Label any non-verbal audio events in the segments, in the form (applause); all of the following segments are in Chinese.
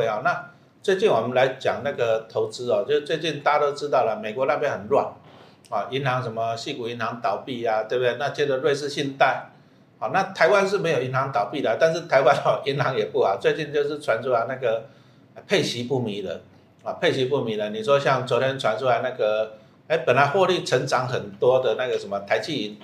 会啊。那最近我们来讲那个投资哦，就最近大家都知道了，美国那边很乱啊，银行什么细谷银行倒闭啊，对不对？那接着瑞士信贷，好，那台湾是没有银行倒闭的，但是台湾 (laughs) 哦银行也不好，最近就是传出来那个配息不迷的啊，配息不迷的。你说像昨天传出来那个，哎，本来获利成长很多的那个什么台积银。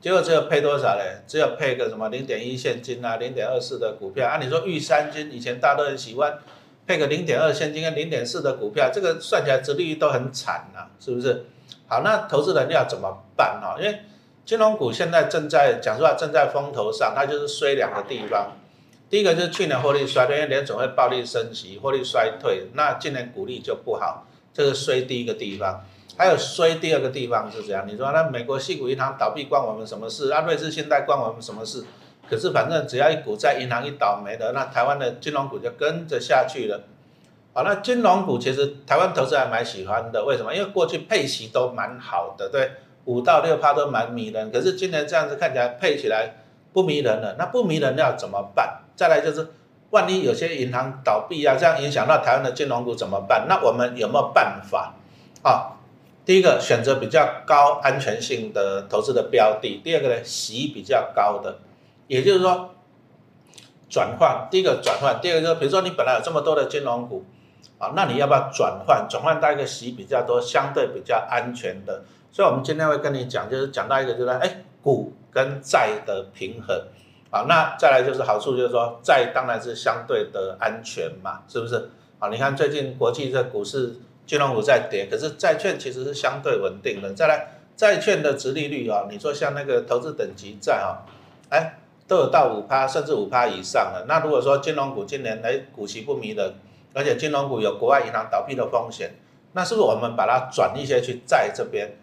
结果只有配多少嘞？只有配个什么零点一现金啊，零点二四的股票啊。你说玉三金以前大家都很喜欢配个零点二现金跟零点四的股票，这个算起来殖利率都很惨呐，是不是？好，那投资人要怎么办啊？因为金融股现在正在讲实话正在风头上，它就是衰两个地方。第一个就是去年获利衰退，因为联总会暴力升息，获利衰退，那今年股利就不好，这是衰第一个地方。还有衰第二个地方是怎样？你说那美国系股银行倒闭关我们什么事？啊，瑞士信贷关我们什么事？可是反正只要一股在银行一倒霉的，那台湾的金融股就跟着下去了。好，那金融股其实台湾投资还蛮喜欢的，为什么？因为过去配息都蛮好的，对，五到六趴都蛮迷人。可是今年这样子看起来配起来不迷人了，那不迷人要怎么办？再来就是，万一有些银行倒闭啊，这样影响到台湾的金融股怎么办？那我们有没有办法？啊？第一个选择比较高安全性的投资的标的，第二个呢，息比较高的，也就是说转换，第一个转换，第二个就是比如说你本来有这么多的金融股，啊，那你要不要转换？转换到一个息比较多、相对比较安全的。所以我们今天会跟你讲，就是讲到一个就是哎，股跟债的平衡，啊，那再来就是好处就是说债当然是相对的安全嘛，是不是？啊，你看最近国际这股市。金融股在跌，可是债券其实是相对稳定的。再来，债券的值利率啊，你说像那个投资等级债啊，哎，都有到五趴甚至五趴以上了。那如果说金融股今年哎股息不迷人，而且金融股有国外银行倒闭的风险，那是不是我们把它转一些去债这边，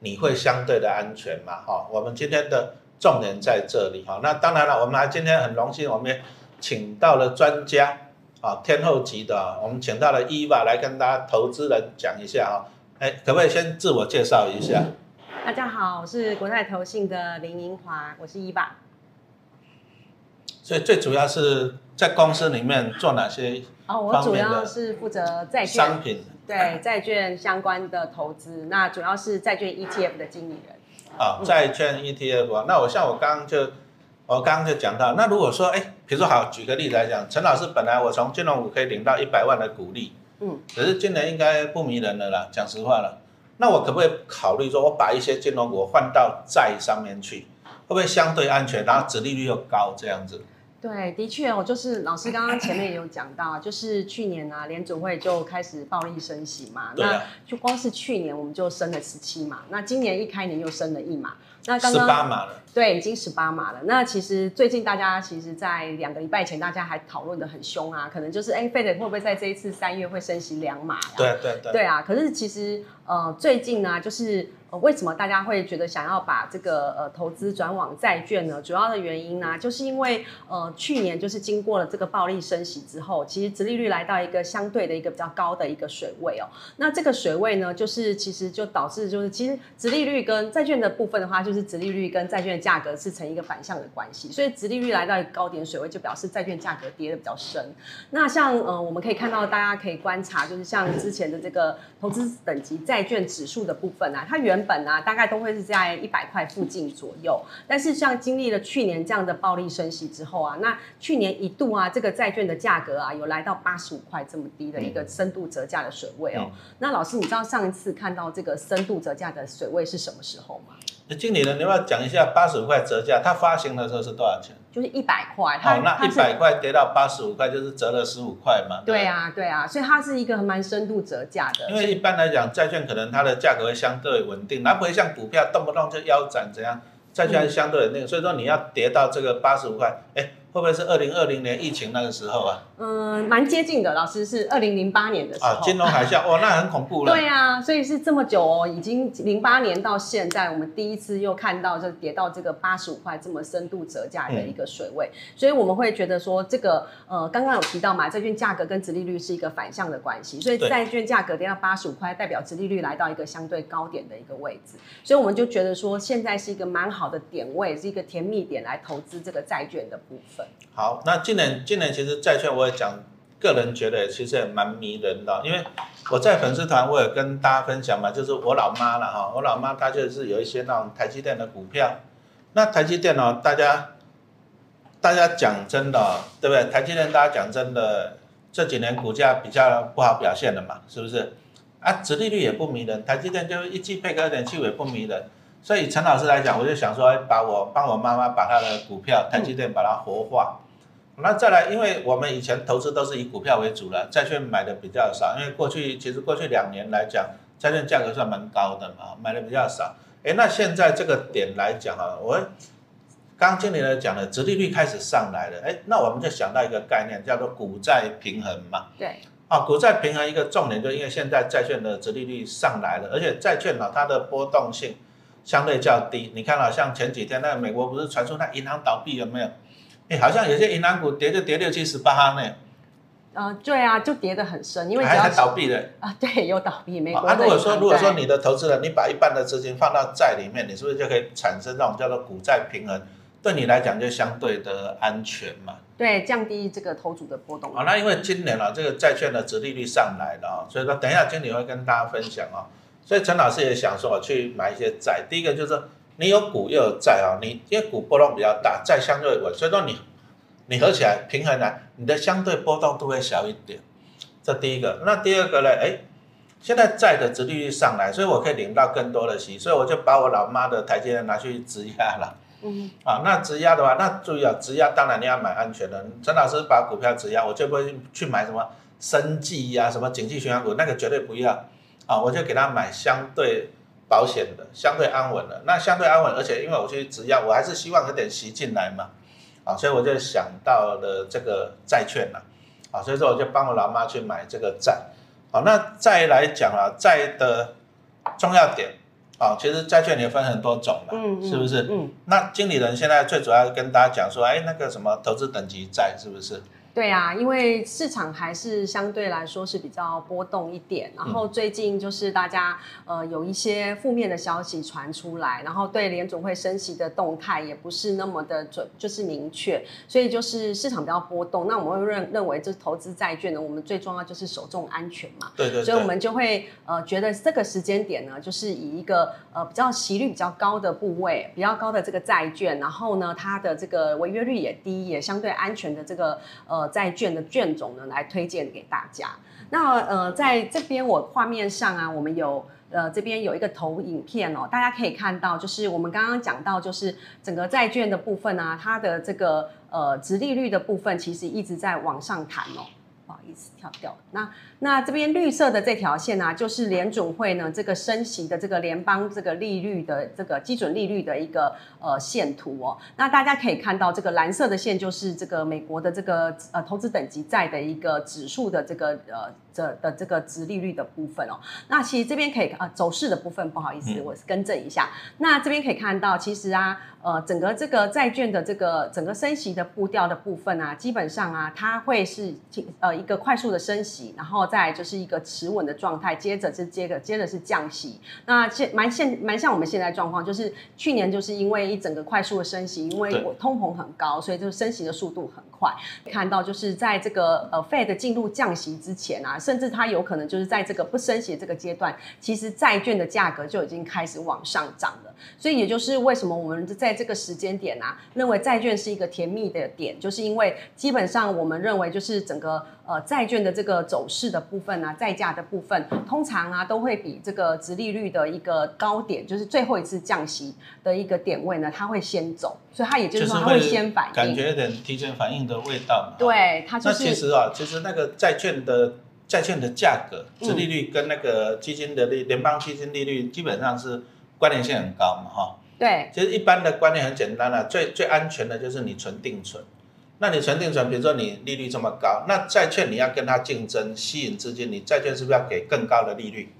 你会相对的安全嘛？哈，我们今天的重点在这里哈。那当然了，我们还今天很荣幸，我们也请到了专家。啊，天后级的，我们请到了伊娃来跟大家投资人讲一下啊，哎，可不可以先自我介绍一下？大家好，我是国泰投信的林英华，我是伊娃。所以最主要是在公司里面做哪些？哦，我主要是负责债券商品，对债券相关的投资，那主要是债券 ETF 的经理人。啊，债券 ETF，啊那我像我刚刚就。我刚刚就讲到，那如果说，哎，比如说好，举个例子来讲，陈老师本来我从金融股可以领到一百万的股利，嗯，可是今年应该不迷人了啦，讲实话了，那我可不可以考虑说，我把一些金融股换到债上面去，会不会相对安全，然后殖利率又高这样子？对，的确我，就是老师刚刚前面也有讲到，(laughs) 就是去年啊，联准会就开始暴力升息嘛，那就光是去年我们就升了十七码，那今年一开年又升了一码。那刚刚十八码了，对，已经十八码了。那其实最近大家其实，在两个礼拜前，大家还讨论的很凶啊，可能就是哎，费德会不会在这一次三月会升息两码？对对对，对啊。可是其实呃，最近呢，就是。为什么大家会觉得想要把这个呃投资转往债券呢？主要的原因呢，就是因为呃去年就是经过了这个暴力升息之后，其实殖利率来到一个相对的一个比较高的一个水位哦。那这个水位呢，就是其实就导致就是其实殖利率跟债券的部分的话，就是殖利率跟债券的价格是成一个反向的关系。所以殖利率来到一个高点水位，就表示债券价格跌的比较深。那像呃我们可以看到，大家可以观察，就是像之前的这个投资等级债券指数的部分啊，它原本啊，大概都会是在一百块附近左右。但是像经历了去年这样的暴力升息之后啊，那去年一度啊，这个债券的价格啊，有来到八十五块这么低的一个深度折价的水位哦。那老师，你知道上一次看到这个深度折价的水位是什么时候吗？那经理人，你要不要讲一下八十五块折价，它发行的时候是多少钱？就是一百块。好，那一百块跌到八十五块，就是折了十五块嘛。对啊，对啊，所以它是一个蛮深度折价的。因为一般来讲，债券可能它的价格会相对稳定，它不会像股票动不动就腰斩怎样，债券相对稳定。所以说你要跌到这个八十五块，哎。会不会是二零二零年疫情那个时候啊？嗯，蛮接近的。老师是二零零八年的时候啊，金融海啸 (laughs) 哇，那很恐怖了。对啊，所以是这么久哦，已经零八年到现在，我们第一次又看到就跌到这个八十五块这么深度折价的一个水位，所以我们会觉得说，这个呃，刚刚有提到嘛，债券价格跟殖利率是一个反向的关系，所以债券价格跌到八十五块，代表殖利率来到一个相对高点的一个位置，所以我们就觉得说，现在是一个蛮好的点位，是一个甜蜜点来投资这个债券的部分。好，那今年今年其实债券我也讲个人觉得其实也蛮迷人的，因为我在粉丝团我也跟大家分享嘛，就是我老妈了哈，我老妈她就是有一些那种台积电的股票，那台积电哦，大家大家讲真的，对不对？台积电大家讲真的，这几年股价比较不好表现了嘛，是不是？啊，殖利率也不迷人，台积电就一季配个二点七五也不迷人。所以陈老师来讲，我就想说，把我帮我妈妈把她的股票台积电把它活化。那再来，因为我们以前投资都是以股票为主了，债券买的比较少。因为过去其实过去两年来讲，债券价格算蛮高的嘛，买的比较少。哎，那现在这个点来讲啊，我刚经理来讲的，殖利率开始上来了。哎，那我们就想到一个概念，叫做股债平衡嘛。对。啊，股债平衡一个重点，就因为现在债券的殖利率上来了，而且债券呢，它的波动性。相对较低，你看啊，像前几天那个美国不是传出那银行倒闭有没有？哎，好像有些银行股跌就跌六七十八呢。呃，对啊，就跌得很深，因为还还倒闭了啊，对，有倒闭。美国啊，如果说如果说你的投资人，你把一半的资金放到债里面，你是不是就可以产生这种叫做股债平衡？对你来讲就相对的安全嘛？对，降低这个投组的波动。啊，那因为今年啊，这个债券的殖利率上来了啊，所以说等一下经理会跟大家分享啊。所以陈老师也想说，去买一些债。第一个就是你有股又有债啊，你因为股波动比较大，债相对稳，所以说你你合起来平衡来，你的相对波动都会小一点。这第一个。那第二个呢？哎，现在债的殖利率上来，所以我可以领到更多的息，所以我就把我老妈的台阶拿去质押了。嗯。啊，那质押的话，那注意啊，质押当然你要买安全的。陈老师把股票质押，我就不会去买什么生技呀、什么景气循环股，那个绝对不要。啊，我就给他买相对保险的，相对安稳的。那相对安稳，而且因为我去质押，我还是希望有点息进来嘛。啊，所以我就想到了这个债券了。啊，所以说我就帮我老妈去买这个债。好，那再来讲啊，债的重要点。啊，其实债券也分很多种嘛，是不是？嗯。那经理人现在最主要跟大家讲说，哎，那个什么投资等级债是不是？对啊，因为市场还是相对来说是比较波动一点，然后最近就是大家呃有一些负面的消息传出来，然后对联总会升息的动态也不是那么的准，就是明确，所以就是市场比较波动。那我们会认认为这投资债券呢，我们最重要就是守重安全嘛，对对，所以我们就会呃觉得这个时间点呢，就是以一个呃比较息率比较高的部位，比较高的这个债券，然后呢它的这个违约率也低，也相对安全的这个呃。债券的券种呢，来推荐给大家。那呃，在这边我画面上啊，我们有呃这边有一个投影片哦，大家可以看到，就是我们刚刚讲到，就是整个债券的部分啊，它的这个呃殖利率的部分，其实一直在往上弹哦。不好意思，跳掉了。那那这边绿色的这条线呢，就是联准会呢这个升息的这个联邦这个利率的这个基准利率的一个呃线图哦。那大家可以看到，这个蓝色的线就是这个美国的这个呃投资等级债的一个指数的这个呃这的这个值利率的部分哦。那其实这边可以啊走势的部分，不好意思，我更正一下。那这边可以看到，其实啊。呃，整个这个债券的这个整个升息的步调的部分啊，基本上啊，它会是呃一个快速的升息，然后再就是一个持稳的状态，接着是接着接着是降息。那现蛮现蛮像我们现在状况，就是去年就是因为一整个快速的升息，因为我通膨很高，所以就是升息的速度很快。看到就是在这个呃 Fed 进入降息之前啊，甚至它有可能就是在这个不升息这个阶段，其实债券的价格就已经开始往上涨了。所以也就是为什么我们在这个时间点啊，认为债券是一个甜蜜的点，就是因为基本上我们认为就是整个呃债券的这个走势的部分啊，债价的部分，通常啊都会比这个直利率的一个高点，就是最后一次降息的一个点位呢，它会先走，所以它也就是说它会先反应，感觉有点提前反应的味道嘛。对，它就是。那其实啊，其实那个债券的债券的价格，殖利率跟那个基金的利联邦基金利率基本上是。关联性很高嘛，哈，对，其实一般的观念很简单了，最最安全的就是你存定存，那你存定存，比如说你利率这么高，那债券你要跟它竞争，吸引资金，你债券是不是要给更高的利率，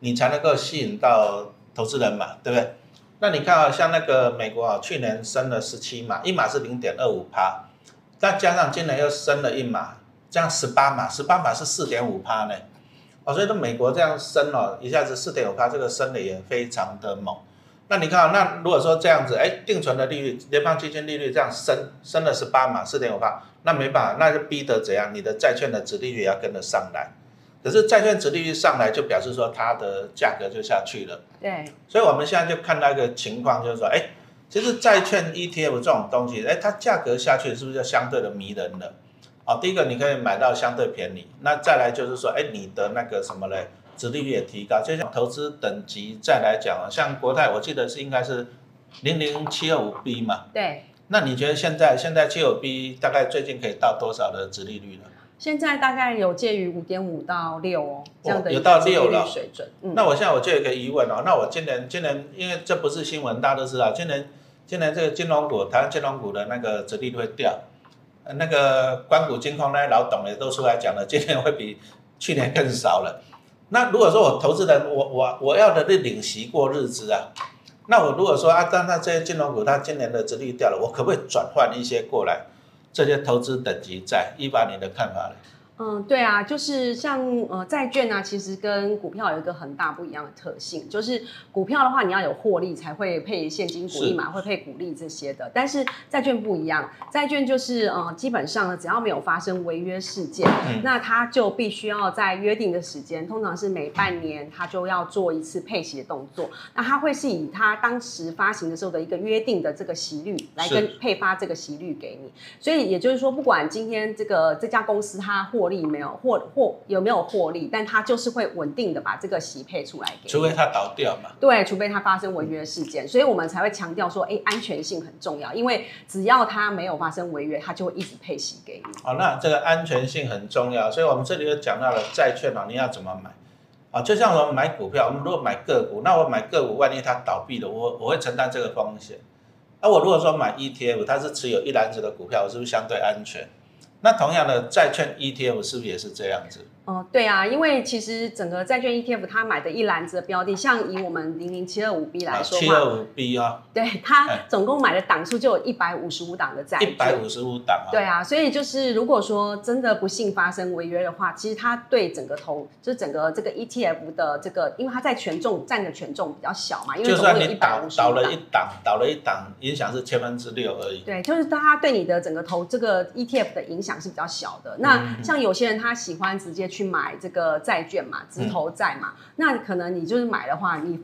你才能够吸引到投资人嘛，对不对？那你看啊，像那个美国啊，去年升了十七码，一码是零点二五趴，再加上今年又升了一码，这样十八码，十八码是四点五趴呢。哦，所以说美国这样升了，一下子四点五趴，这个升的也非常的猛。那你看，那如果说这样子，哎，定存的利率，联邦基金利率这样升升了十八嘛，四点五八，那没办法，那就逼得怎样？你的债券的值利率也要跟着上来。可是债券值利率上来，就表示说它的价格就下去了。对。所以我们现在就看到一个情况，就是说，哎，其实债券 ETF 这种东西，哎，它价格下去是不是就相对的迷人了？哦，第一个你可以买到相对便宜，那再来就是说，哎，你的那个什么嘞，殖利率也提高。就像投资等级再来讲啊，像国泰，我记得是应该是零零七二五 B 嘛。对。那你觉得现在现在七二五 B 大概最近可以到多少的殖利率呢？现在大概有介于五点五到六哦，这样的有到六了水准。那我现在我就有一个疑问哦，那我今年今年因为这不是新闻，大家都知道，今年今年这个金融股，台湾金融股的那个殖利率会掉，那个关谷金控那些老董也都出来讲了，今年会比去年更少了。那如果说我投资人，我我我要的是领息过日子啊，那我如果说啊，刚才这些金融股它今年的折利率掉了，我可不可以转换一些过来？这些投资等级在一八年的看法呢？嗯，对啊，就是像呃债券啊，其实跟股票有一个很大不一样的特性，就是股票的话，你要有获利才会配现金股利嘛，会配股利这些的。但是债券不一样，债券就是呃基本上呢，只要没有发生违约事件，那它就必须要在约定的时间，通常是每半年，它就要做一次配息的动作。那它会是以它当时发行的时候的一个约定的这个息率来跟配发这个息率给你。所以也就是说，不管今天这个这家公司它获利没有获获有没有获利，但它就是会稳定的把这个息配出来给，除非它倒掉嘛。对，除非它发生违约事件，所以我们才会强调说，哎，安全性很重要，因为只要它没有发生违约，它就会一直配息给你。哦，那这个安全性很重要，所以我们这里又讲到了债券啊，你要怎么买啊？就像我们买股票，我们如果买个股，那我买个股，万一它倒闭了，我我会承担这个风险。那我如果说买 ETF，它是持有一篮子的股票，我是不是相对安全？那同样的债券 ETF 是不是也是这样子？哦，对啊，因为其实整个债券 ETF 它买的一篮子的标的，像以我们零零七二五 B 来说七二五 B 啊，(laughs) 对它总共买的档数就有一百五十五档的债券，一百五十五档啊。对啊，所以就是如果说真的不幸发生违约的话，其实它对整个投，就整个这个 ETF 的这个，因为它在权重占的权重比较小嘛，因为就算你倒倒了一档，倒了一档，影响是千分之六而已。对，就是它对你的整个投这个 ETF 的影响是比较小的。那像有些人他喜欢直接去买这个。债券嘛，直投债嘛，那可能你就是买的话，你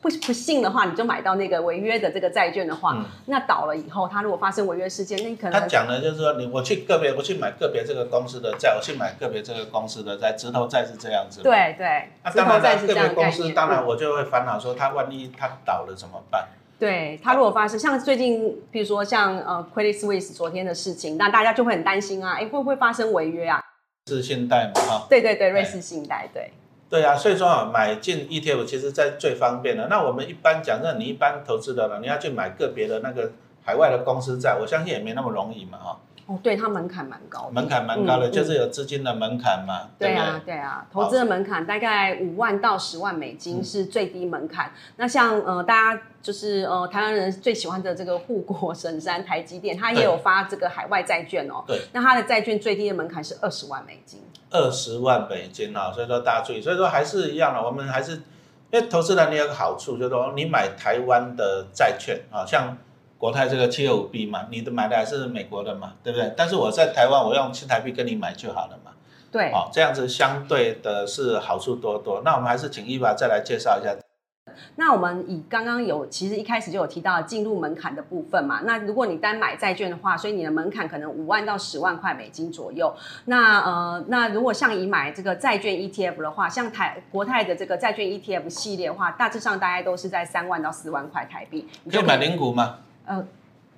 不不信的话，你就买到那个违约的这个债券的话，那倒了以后，它如果发生违约事件，那你可能他讲的就是说，你我去个别，我去买个别这个公司的债，我去买个别这个公司的债，直投债是这样子。对对，那当然个别公司，当然我就会烦恼说，他万一他倒了怎么办？对他如果发生像最近，比如说像呃 Credit Suisse 昨天的事情，那大家就会很担心啊，哎会不会发生违约啊？是信贷嘛？哈，对对对，瑞士信贷，对。对啊，所以说啊，买进 ETF 其实在最方便的。那我们一般讲，那你一般投资的呢，你要去买个别的那个海外的公司债，我相信也没那么容易嘛，哈。哦，对，它门槛蛮高的，门槛蛮高的，就是有资金的门槛嘛。对啊，对啊，投资的门槛大概五万到十万美金是最低门槛。那像呃，大家就是呃，台湾人最喜欢的这个护国神山台积电，它也有发这个海外债券哦。对。那它的债券最低的门槛是二十万美金。二十万美金啊，所以说大家注意，所以说还是一样的，我们还是因为投资人你有个好处，就是说你买台湾的债券啊，像。国泰这个七二五 B 嘛，你的买的还是美国的嘛，对不对？但是我在台湾，我用新台币跟你买就好了嘛。对，哦，这样子相对的是好处多多。那我们还是请伊娃再来介绍一下。那我们以刚刚有其实一开始就有提到进入门槛的部分嘛。那如果你单买债券的话，所以你的门槛可能五万到十万块美金左右。那呃，那如果像以买这个债券 ETF 的话，像台国泰的这个债券 ETF 系列的话，大致上大概都是在三万到四万块台币。可以买零股吗？呃，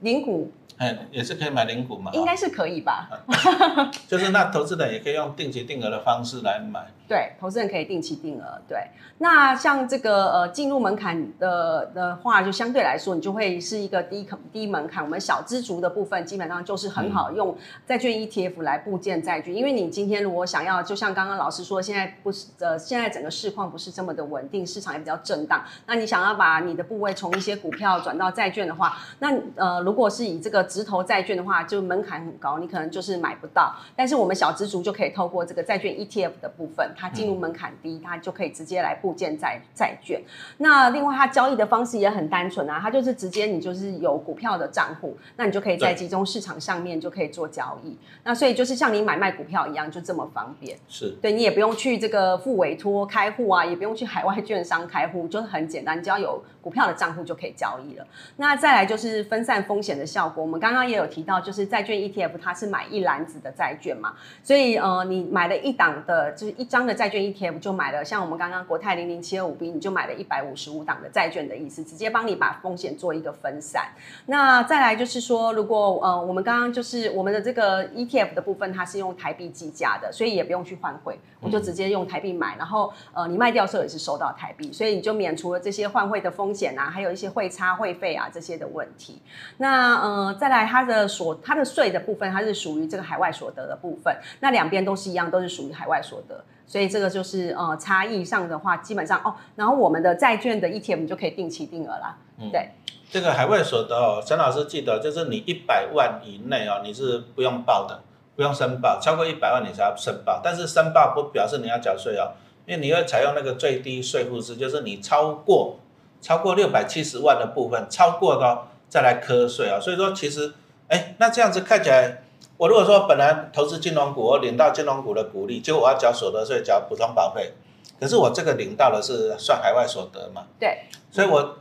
零股，哎，也是可以买零股嘛？应该是可以吧？(laughs) 就是那投资者也可以用定期定额的方式来买。对，投资人可以定期定额。对，那像这个呃进入门槛的的话，就相对来说，你就会是一个低可低门槛。我们小资族的部分，基本上就是很好用债券 ETF 来部件债券。因为你今天如果想要，就像刚刚老师说，现在不是呃现在整个市况不是这么的稳定，市场也比较震荡。那你想要把你的部位从一些股票转到债券的话，那呃如果是以这个直投债券的话，就门槛很高，你可能就是买不到。但是我们小资族就可以透过这个债券 ETF 的部分，它进入门槛低，它就可以直接来部件债债券。那另外它交易的方式也很单纯啊，它就是直接你就是有股票的账户，那你就可以在集中市场上面就可以做交易。那所以就是像你买卖股票一样，就这么方便。是对你也不用去这个付委托开户啊，也不用去海外券商开户，就是很简单，只要有股票的账户就可以交易了。那再来就是分散风险的效果，我们刚刚也有提到，就是债券 ETF 它是买一篮子的债券嘛，所以呃你买了一档的，就是一张的债券 ETF 就买了，像我们刚刚国泰零零七二五 B，你就买了一百五十五档的债券的意思，直接帮你把风险做一个分散。那再来就是说，如果呃我们刚刚就是我们的这个 ETF 的部分，它是用台币计价的，所以也不用去换汇，我就直接用台币买，然后呃你卖掉的时候也是收到台币，所以你就免除了这些换汇的风险啊，还有一些汇差、汇费啊这些的问题。那呃再来它的所它的税的部分，它是属于这个海外所得的部分，那两边都是一样，都是属于海外所得。所以这个就是呃差异上的话，基本上哦，然后我们的债券的 ETF 你就可以定期定额啦，对。这个海外所得哦，陈老师记得，就是你一百万以内哦，你是不用报的，不用申报；超过一百万你才要申报。但是申报不表示你要缴税哦，因为你会采用那个最低税负制，就是你超过超过六百七十万的部分，超过的再来课税啊。所以说其实，哎，那这样子看起来，我如果说本来投资金融股，我领到金融股的股利，结果我要缴所得税、缴普通保费，可是我这个领到的是算海外所得嘛？对，所以我。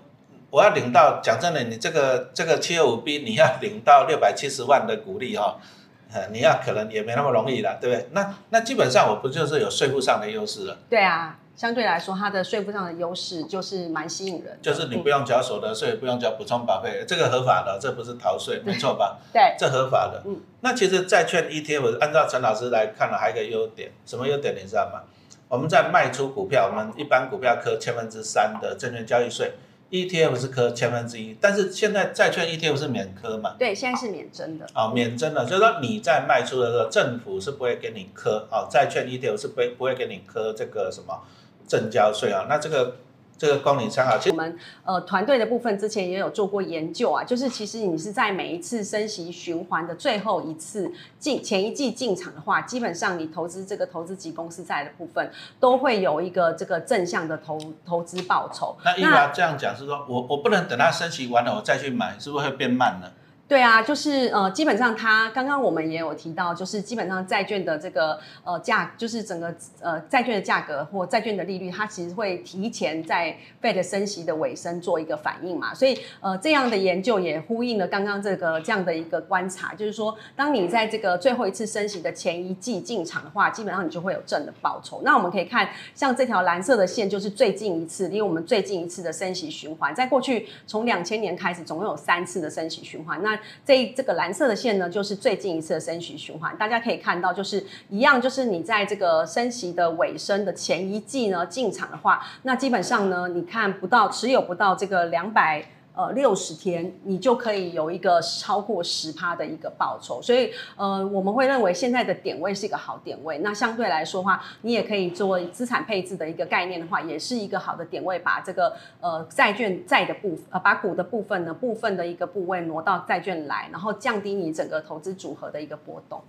我要领到，讲真的，你这个这个七二五 B，你要领到六百七十万的股利哈，呃，你要可能也没那么容易了，对不对？那那基本上我不就是有税负上的优势了？对啊，相对来说，它的税负上的优势就是蛮吸引人。就是你不用缴所得税，不用缴补充保费，这个合法的，这不是逃税，没错吧？对，这合法的。嗯。那其实债券 ETF 按照陈老师来看了，还有一个优点，什么优点你知道吗？我们在卖出股票，我们一般股票科千分之三的证券交易税。ETF 是科千分之一，但是现在债券 ETF 是免科嘛？对，现在是免征的。啊，免征的，就是说你在卖出的时候，政府是不会给你科啊，债券 ETF 是不不会给你科这个什么正交税啊，那这个。这个供你参考。其实我们呃团队的部分之前也有做过研究啊，就是其实你是在每一次升息循环的最后一次进前一季进场的话，基本上你投资这个投资级公司债的部分都会有一个这个正向的投投资报酬。那一般这样讲是说我我不能等它升息完了我再去买，是不是会变慢呢？对啊，就是呃，基本上它刚刚我们也有提到，就是基本上债券的这个呃价，就是整个呃债券的价格或债券的利率，它其实会提前在 Fed 升息的尾声做一个反应嘛。所以呃这样的研究也呼应了刚刚这个这样的一个观察，就是说当你在这个最后一次升息的前一季进场的话，基本上你就会有正的报酬。那我们可以看像这条蓝色的线，就是最近一次，因为我们最近一次的升息循环，在过去从两千年开始，总共有三次的升息循环。那这这个蓝色的线呢，就是最近一次的升息循环。大家可以看到，就是一样，就是你在这个升息的尾声的前一季呢进场的话，那基本上呢，你看不到持有不到这个两百。呃，六十天你就可以有一个超过十趴的一个报酬，所以呃，我们会认为现在的点位是一个好点位。那相对来说的话，你也可以做资产配置的一个概念的话，也是一个好的点位，把这个呃债券债的部分呃把股的部分呢部分的一个部位挪到债券来，然后降低你整个投资组合的一个波动。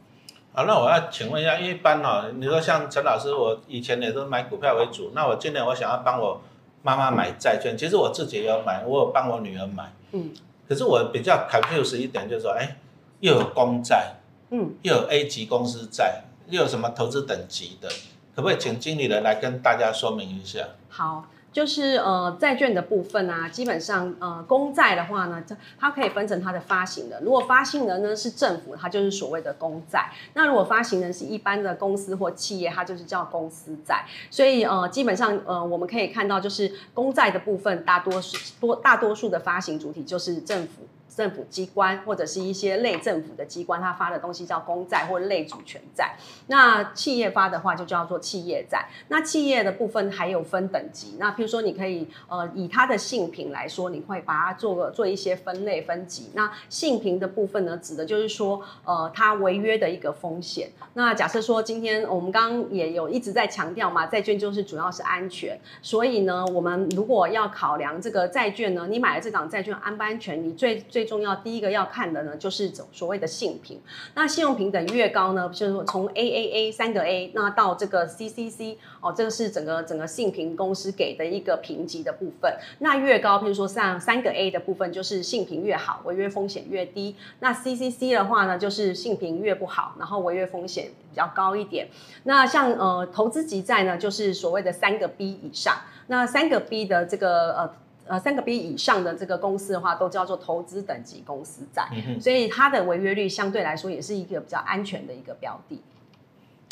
好，那我要请问一下，一般哦，你说像陈老师，我以前也是买股票为主，那我今年我想要帮我。妈妈买债券，其实我自己也有买，我有帮我女儿买。嗯，可是我比较 confuse 一点，就是说，哎，又有公债，嗯，又有 A 级公司债，又有什么投资等级的，可不可以请经理人来跟大家说明一下？好。就是呃债券的部分啊，基本上呃公债的话呢，它它可以分成它的发行人。如果发行人呢是政府，它就是所谓的公债；那如果发行人是一般的公司或企业，它就是叫公司债。所以呃基本上呃我们可以看到，就是公债的部分，大多数多大多数的发行主体就是政府。政府机关或者是一些类政府的机关，它发的东西叫公债或类主权债。那企业发的话就叫做企业债。那企业的部分还有分等级。那譬如说，你可以呃以它的性品来说，你会把它做个做一些分类分级。那性平的部分呢，指的就是说呃它违约的一个风险。那假设说今天我们刚刚也有一直在强调嘛，债券就是主要是安全。所以呢，我们如果要考量这个债券呢，你买了这档债券安不安全，你最最最重要第一个要看的呢，就是所谓的信评。那信用平等越高呢，就是说从 AAA 三个 A，那到这个 CCC 哦，这个是整个整个信评公司给的一个评级的部分。那越高，譬如说像三个 A 的部分，就是信评越好，违约风险越低。那 CCC 的话呢，就是信评越不好，然后违约风险比较高一点。那像呃投资级债呢，就是所谓的三个 B 以上。那三个 B 的这个呃呃三个 B 以上的这个公司的话，都叫做投资等级公司债，所以它的违约率相对来说也是一个比较安全的一个标的。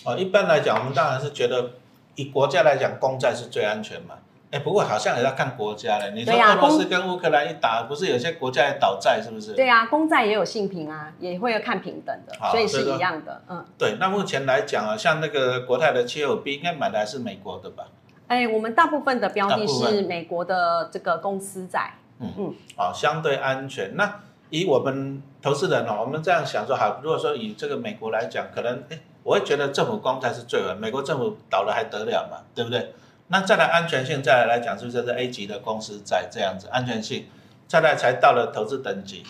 哦，一般来讲，我们当然是觉得以国家来讲，公债是最安全嘛。哎，不过好像也要看国家嘞。你说俄罗斯跟乌克兰一打，不是有些国家也倒债，是不是？对啊，公债也有性评啊，也会要看平等的，所以是一样的。嗯，对。那目前来讲啊，像那个国泰的七二 B，应该买的还是美国的吧？哎，我们大部分的标的是美国的这个公司债，嗯嗯，好，相对安全。那以我们投资人哦，我们这样想说，好，如果说以这个美国来讲，可能哎，我会觉得政府公债是最稳，美国政府倒了还得了嘛，对不对？那再来安全性，再来来讲，是不是是 A 级的公司债这样子安全性？再来才到了投资等级。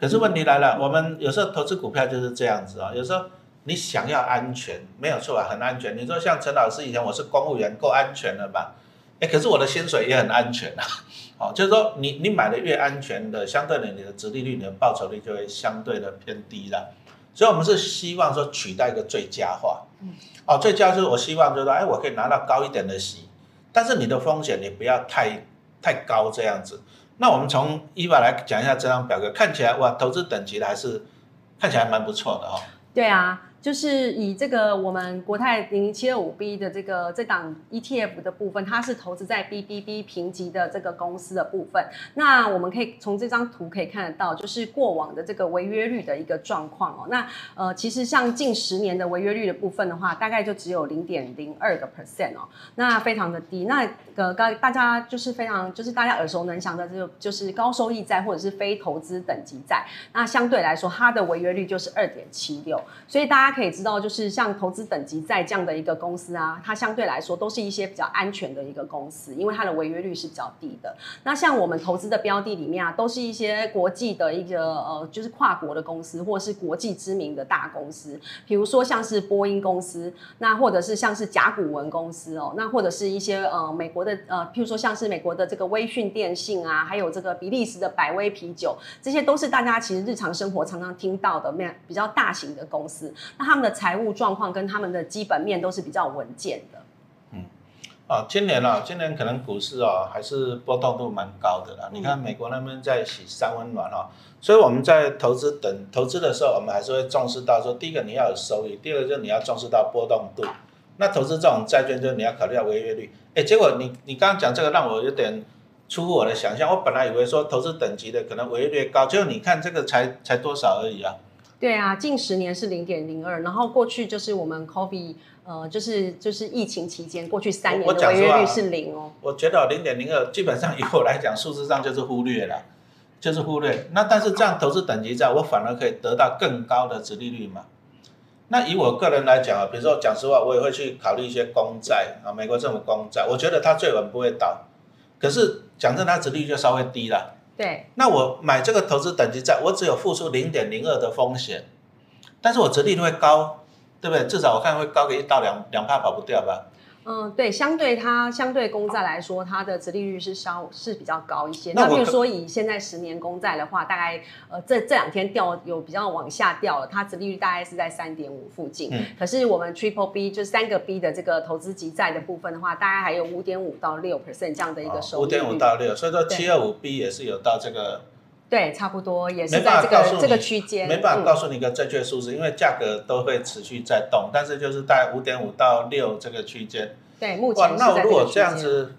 可是问题来了，我们有时候投资股票就是这样子啊，有时候。你想要安全，没有错啊，很安全。你说像陈老师以前我是公务员，够安全了吧？哎，可是我的薪水也很安全啊。(laughs) 哦，就是说你你买的越安全的，相对的你的殖利率、你的报酬率就会相对的偏低了。所以，我们是希望说取代一个最佳化。嗯。哦，最佳就是我希望就是说，哎，我可以拿到高一点的息，但是你的风险你不要太太高这样子。那我们从伊娃来讲一下这张表格，看起来哇，投资等级的还是看起来蛮不错的哈。对啊。就是以这个我们国泰零零七二五 B 的这个这档 ETF 的部分，它是投资在 BBB 评级的这个公司的部分。那我们可以从这张图可以看得到，就是过往的这个违约率的一个状况哦。那呃，其实像近十年的违约率的部分的话，大概就只有零点零二个 percent 哦，那非常的低。那个刚大家就是非常就是大家耳熟能详的，就就是高收益债或者是非投资等级债，那相对来说它的违约率就是二点七六，所以大家。大家可以知道，就是像投资等级在这样的一个公司啊，它相对来说都是一些比较安全的一个公司，因为它的违约率是比较低的。那像我们投资的标的里面啊，都是一些国际的一个呃，就是跨国的公司，或者是国际知名的大公司，比如说像是波音公司，那或者是像是甲骨文公司哦，那或者是一些呃美国的呃，譬如说像是美国的这个微讯电信啊，还有这个比利时的百威啤酒，这些都是大家其实日常生活常常听到的面比较大型的公司。那他们的财务状况跟他们的基本面都是比较稳健的。嗯，啊，今年啊，今年可能股市啊还是波动度蛮高的啦。你看美国那边在洗三温暖啊，所以我们在投资等投资的时候，我们还是会重视到说，第一个你要有收益，第二个就是你要重视到波动度。那投资这种债券，就是你要考虑到违约率。哎，结果你你刚刚讲这个让我有点出乎我的想象，我本来以为说投资等级的可能违约率高，结果你看这个才才多少而已啊。对啊，近十年是零点零二，然后过去就是我们 COVID，呃，就是就是疫情期间，过去三年的违约率是零哦。我觉得零点零二基本上以我来讲，数字上就是忽略了，就是忽略。那但是这样投资等级在，我反而可以得到更高的值利率嘛。那以我个人来讲啊，比如说讲实话，我也会去考虑一些公债啊，美国政府公债，我觉得它最稳不会倒。可是讲真，它值利率就稍微低了。对，那我买这个投资等级债，我只有付出零点零二的风险，但是我折利率会高，对不对？至少我看会高个一到两两帕跑不掉吧。嗯，对，相对它相对公债来说，它的殖利率是稍是比较高一些。那比如说以现在十年公债的话，大概呃这这两天掉有比较往下掉了，它殖利率大概是在三点五附近。嗯。可是我们 Triple B 就是三个 B 的这个投资级债的部分的话，大概还有五点五到六 percent 这样的一个收益。五点五到六，所以说七二五 B 也是有到这个。对，差不多也是在这个这个区间。没办法告诉你一个正确数字，因为价格都会持续在动，但是就是在五点五到六这个区间。对，目前哇，那我如果这样子，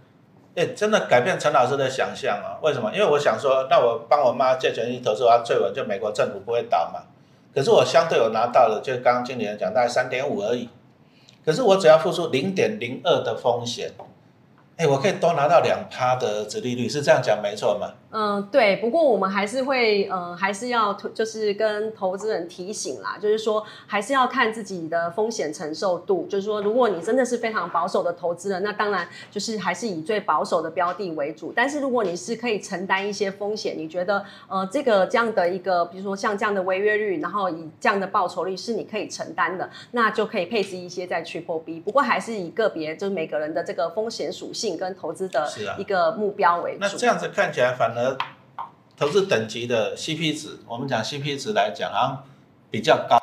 哎，真的改变陈老师的想象啊？为什么？因为我想说，那我帮我妈借钱去投资，我要最稳，就美国政府不会倒嘛。可是我相对我拿到了，就刚刚经理人讲，大概三点五而已。可是我只要付出零点零二的风险，哎，我可以多拿到两趴的折利率，是这样讲没错吗？嗯，对。不过我们还是会，嗯，还是要就是跟投资人提醒啦，就是说还是要看自己的风险承受度。就是说，如果你真的是非常保守的投资人，那当然就是还是以最保守的标的为主。但是如果你是可以承担一些风险，你觉得呃这个这样的一个，比如说像这样的违约率，然后以这样的报酬率是你可以承担的，那就可以配置一些在 Triple B。不过还是以个别就是每个人的这个风险属性跟投资的一个目标为主。那这样子看起来反而。呃，投资等级的 CP 值，我们讲 CP 值来讲好像，比较高。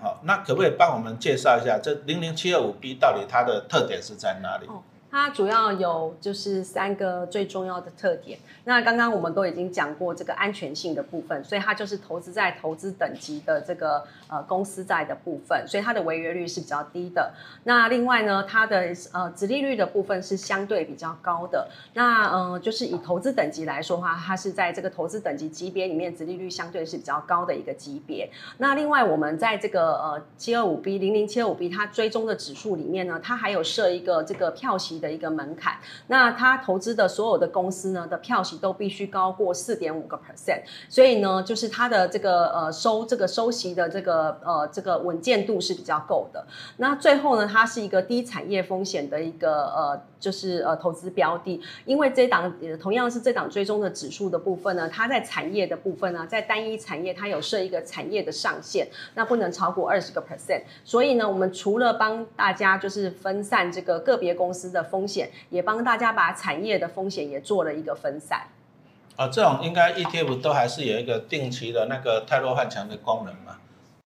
好，那可不可以帮我们介绍一下这零零七二五 B 到底它的特点是在哪里？它主要有就是三个最重要的特点。那刚刚我们都已经讲过这个安全性的部分，所以它就是投资在投资等级的这个呃公司债的部分，所以它的违约率是比较低的。那另外呢，它的呃殖利率的部分是相对比较高的。那呃就是以投资等级来说的话，它是在这个投资等级级别里面，殖利率相对是比较高的一个级别。那另外我们在这个呃七二五 B 零零七二五 B 它追踪的指数里面呢，它还有设一个这个票息。的一个门槛，那他投资的所有的公司呢的票息都必须高过四点五个 percent，所以呢，就是它的这个呃收这个收息的这个呃这个稳健度是比较够的。那最后呢，它是一个低产业风险的一个呃就是呃投资标的，因为这档同样是这档追踪的指数的部分呢，它在产业的部分呢，在单一产业它有设一个产业的上限，那不能超过二十个 percent。所以呢，我们除了帮大家就是分散这个个别公司的风险也帮大家把产业的风险也做了一个分散。啊，这种应该 ETF 都还是有一个定期的那个泰弱换强的功能嘛？